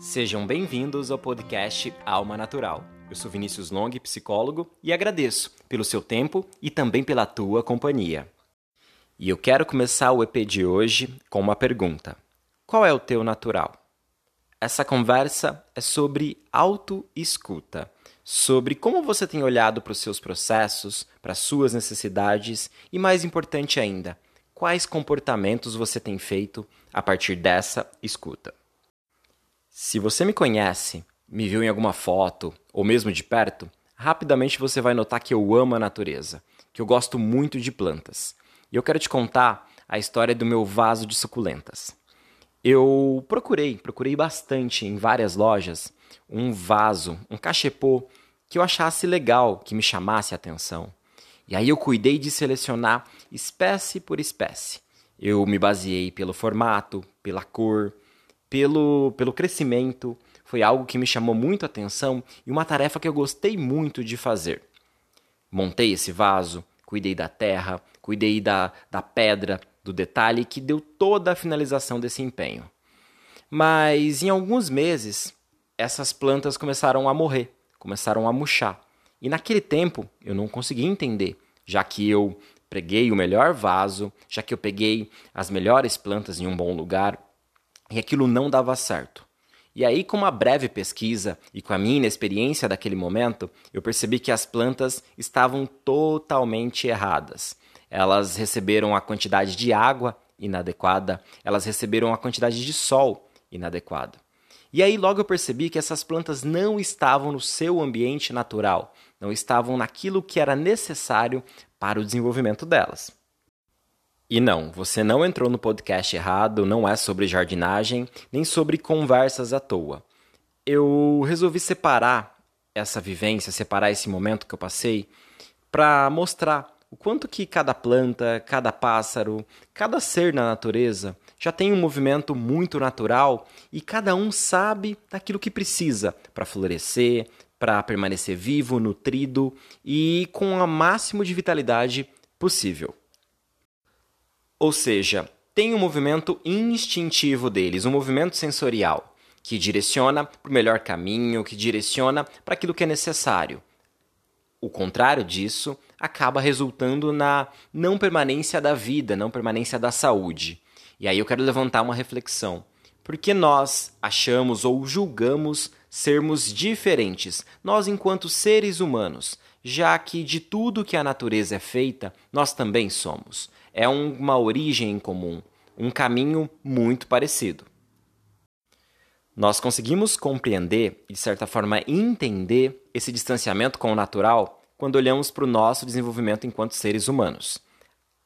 Sejam bem-vindos ao podcast Alma Natural. Eu sou Vinícius Long, psicólogo, e agradeço pelo seu tempo e também pela tua companhia. E eu quero começar o EP de hoje com uma pergunta: Qual é o teu natural? Essa conversa é sobre autoescuta, sobre como você tem olhado para os seus processos, para as suas necessidades e, mais importante ainda, quais comportamentos você tem feito a partir dessa escuta. Se você me conhece, me viu em alguma foto ou mesmo de perto, rapidamente você vai notar que eu amo a natureza, que eu gosto muito de plantas. E eu quero te contar a história do meu vaso de suculentas. Eu procurei, procurei bastante em várias lojas um vaso, um cachepô que eu achasse legal, que me chamasse a atenção. E aí eu cuidei de selecionar espécie por espécie. Eu me baseei pelo formato, pela cor, pelo, pelo crescimento. Foi algo que me chamou muito a atenção e uma tarefa que eu gostei muito de fazer. Montei esse vaso, cuidei da terra, cuidei da, da pedra, do detalhe que deu toda a finalização desse empenho. Mas em alguns meses, essas plantas começaram a morrer, começaram a murchar. E naquele tempo eu não conseguia entender, já que eu preguei o melhor vaso, já que eu peguei as melhores plantas em um bom lugar, e aquilo não dava certo. E aí, com uma breve pesquisa e com a minha inexperiência daquele momento, eu percebi que as plantas estavam totalmente erradas. Elas receberam a quantidade de água inadequada, elas receberam a quantidade de sol inadequada. E aí logo eu percebi que essas plantas não estavam no seu ambiente natural, não estavam naquilo que era necessário para o desenvolvimento delas. E não, você não entrou no podcast errado, não é sobre jardinagem, nem sobre conversas à toa. Eu resolvi separar essa vivência, separar esse momento que eu passei, para mostrar o quanto que cada planta, cada pássaro, cada ser na natureza já tem um movimento muito natural e cada um sabe daquilo que precisa para florescer, para permanecer vivo, nutrido e com o máximo de vitalidade possível. Ou seja, tem um movimento instintivo deles, um movimento sensorial, que direciona para o melhor caminho, que direciona para aquilo que é necessário. O contrário disso acaba resultando na não permanência da vida, não permanência da saúde. E aí eu quero levantar uma reflexão. Por que nós achamos ou julgamos sermos diferentes, nós enquanto seres humanos, já que de tudo que a natureza é feita, nós também somos? É uma origem em comum, um caminho muito parecido. Nós conseguimos compreender e, de certa forma, entender esse distanciamento com o natural quando olhamos para o nosso desenvolvimento enquanto seres humanos.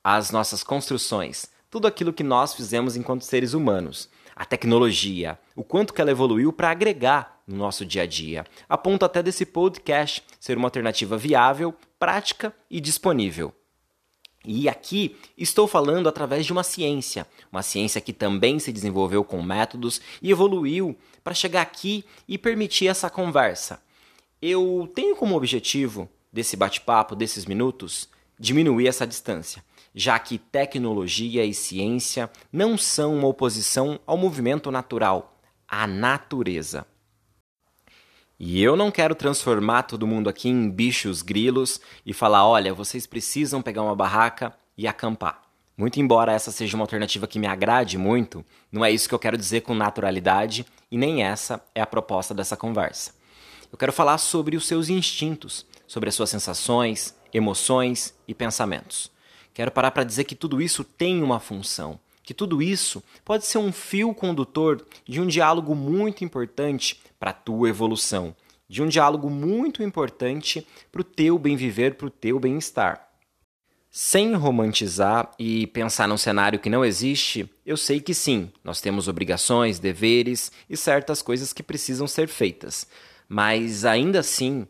As nossas construções, tudo aquilo que nós fizemos enquanto seres humanos, a tecnologia, o quanto que ela evoluiu para agregar no nosso dia a dia, a ponto até desse podcast ser uma alternativa viável, prática e disponível. E aqui estou falando através de uma ciência, uma ciência que também se desenvolveu com métodos e evoluiu para chegar aqui e permitir essa conversa. Eu tenho como objetivo desse bate-papo, desses minutos, diminuir essa distância, já que tecnologia e ciência não são uma oposição ao movimento natural, à natureza. E eu não quero transformar todo mundo aqui em bichos grilos e falar: olha, vocês precisam pegar uma barraca e acampar. Muito embora essa seja uma alternativa que me agrade muito, não é isso que eu quero dizer com naturalidade e nem essa é a proposta dessa conversa. Eu quero falar sobre os seus instintos, sobre as suas sensações, emoções e pensamentos. Quero parar para dizer que tudo isso tem uma função, que tudo isso pode ser um fio condutor de um diálogo muito importante para a tua evolução, de um diálogo muito importante para o teu bem viver, para o teu bem-estar. Sem romantizar e pensar num cenário que não existe, eu sei que sim, nós temos obrigações, deveres e certas coisas que precisam ser feitas. Mas ainda assim,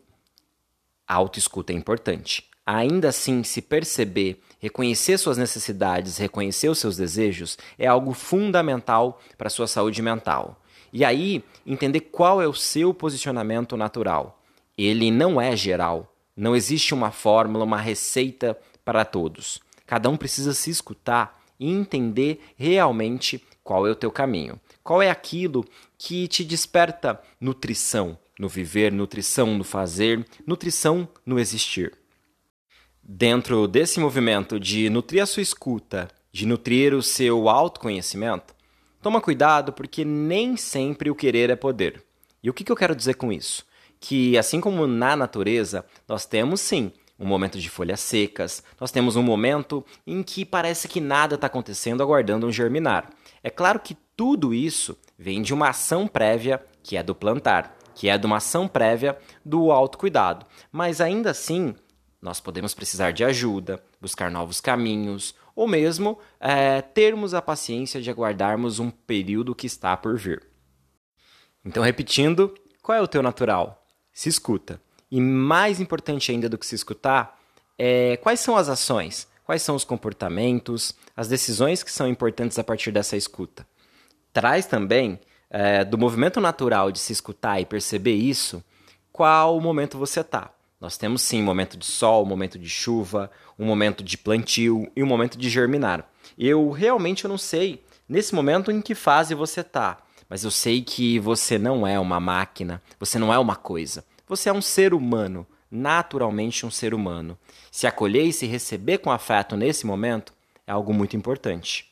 a autoescuta é importante. Ainda assim, se perceber, reconhecer suas necessidades, reconhecer os seus desejos é algo fundamental para a sua saúde mental. E aí, entender qual é o seu posicionamento natural. Ele não é geral. Não existe uma fórmula, uma receita para todos. Cada um precisa se escutar e entender realmente qual é o teu caminho. Qual é aquilo que te desperta nutrição no viver, nutrição no fazer, nutrição no existir? Dentro desse movimento de nutrir a sua escuta, de nutrir o seu autoconhecimento, toma cuidado porque nem sempre o querer é poder. E o que, eu quero dizer com isso? Que assim como na natureza, nós temos sim um momento de folhas secas, nós temos um momento em que parece que nada está acontecendo aguardando um germinar. É claro que tudo isso vem de uma ação prévia que é do plantar, que é de uma ação prévia do autocuidado. Mas ainda assim, nós podemos precisar de ajuda, buscar novos caminhos, ou mesmo é, termos a paciência de aguardarmos um período que está por vir. Então, repetindo, qual é o teu natural? Se escuta. E mais importante ainda do que se escutar, é quais são as ações, quais são os comportamentos, as decisões que são importantes a partir dessa escuta. Traz também é, do movimento natural de se escutar e perceber isso, qual momento você está. Nós temos sim um momento de sol, um momento de chuva, um momento de plantio e um momento de germinar. Eu realmente eu não sei nesse momento em que fase você está, mas eu sei que você não é uma máquina, você não é uma coisa. Você é um ser humano, naturalmente um ser humano. Se acolher e se receber com afeto nesse momento é algo muito importante.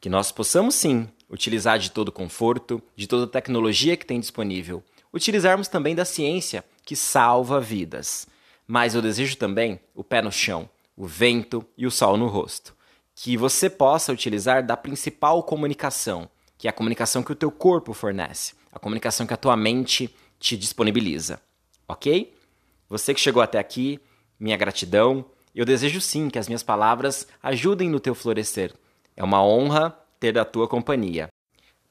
Que nós possamos sim utilizar de todo o conforto, de toda a tecnologia que tem disponível, utilizarmos também da ciência que salva vidas. Mas eu desejo também o pé no chão, o vento e o sol no rosto. Que você possa utilizar da principal comunicação, que é a comunicação que o teu corpo fornece, a comunicação que a tua mente te disponibiliza. Ok? Você que chegou até aqui, minha gratidão. Eu desejo sim que as minhas palavras ajudem no teu florescer. É uma honra ter a tua companhia.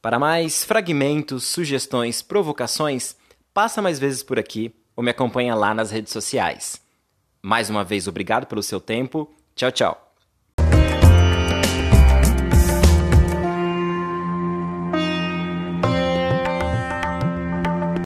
Para mais fragmentos, sugestões, provocações, passa mais vezes por aqui ou me acompanha lá nas redes sociais. Mais uma vez, obrigado pelo seu tempo. Tchau, tchau.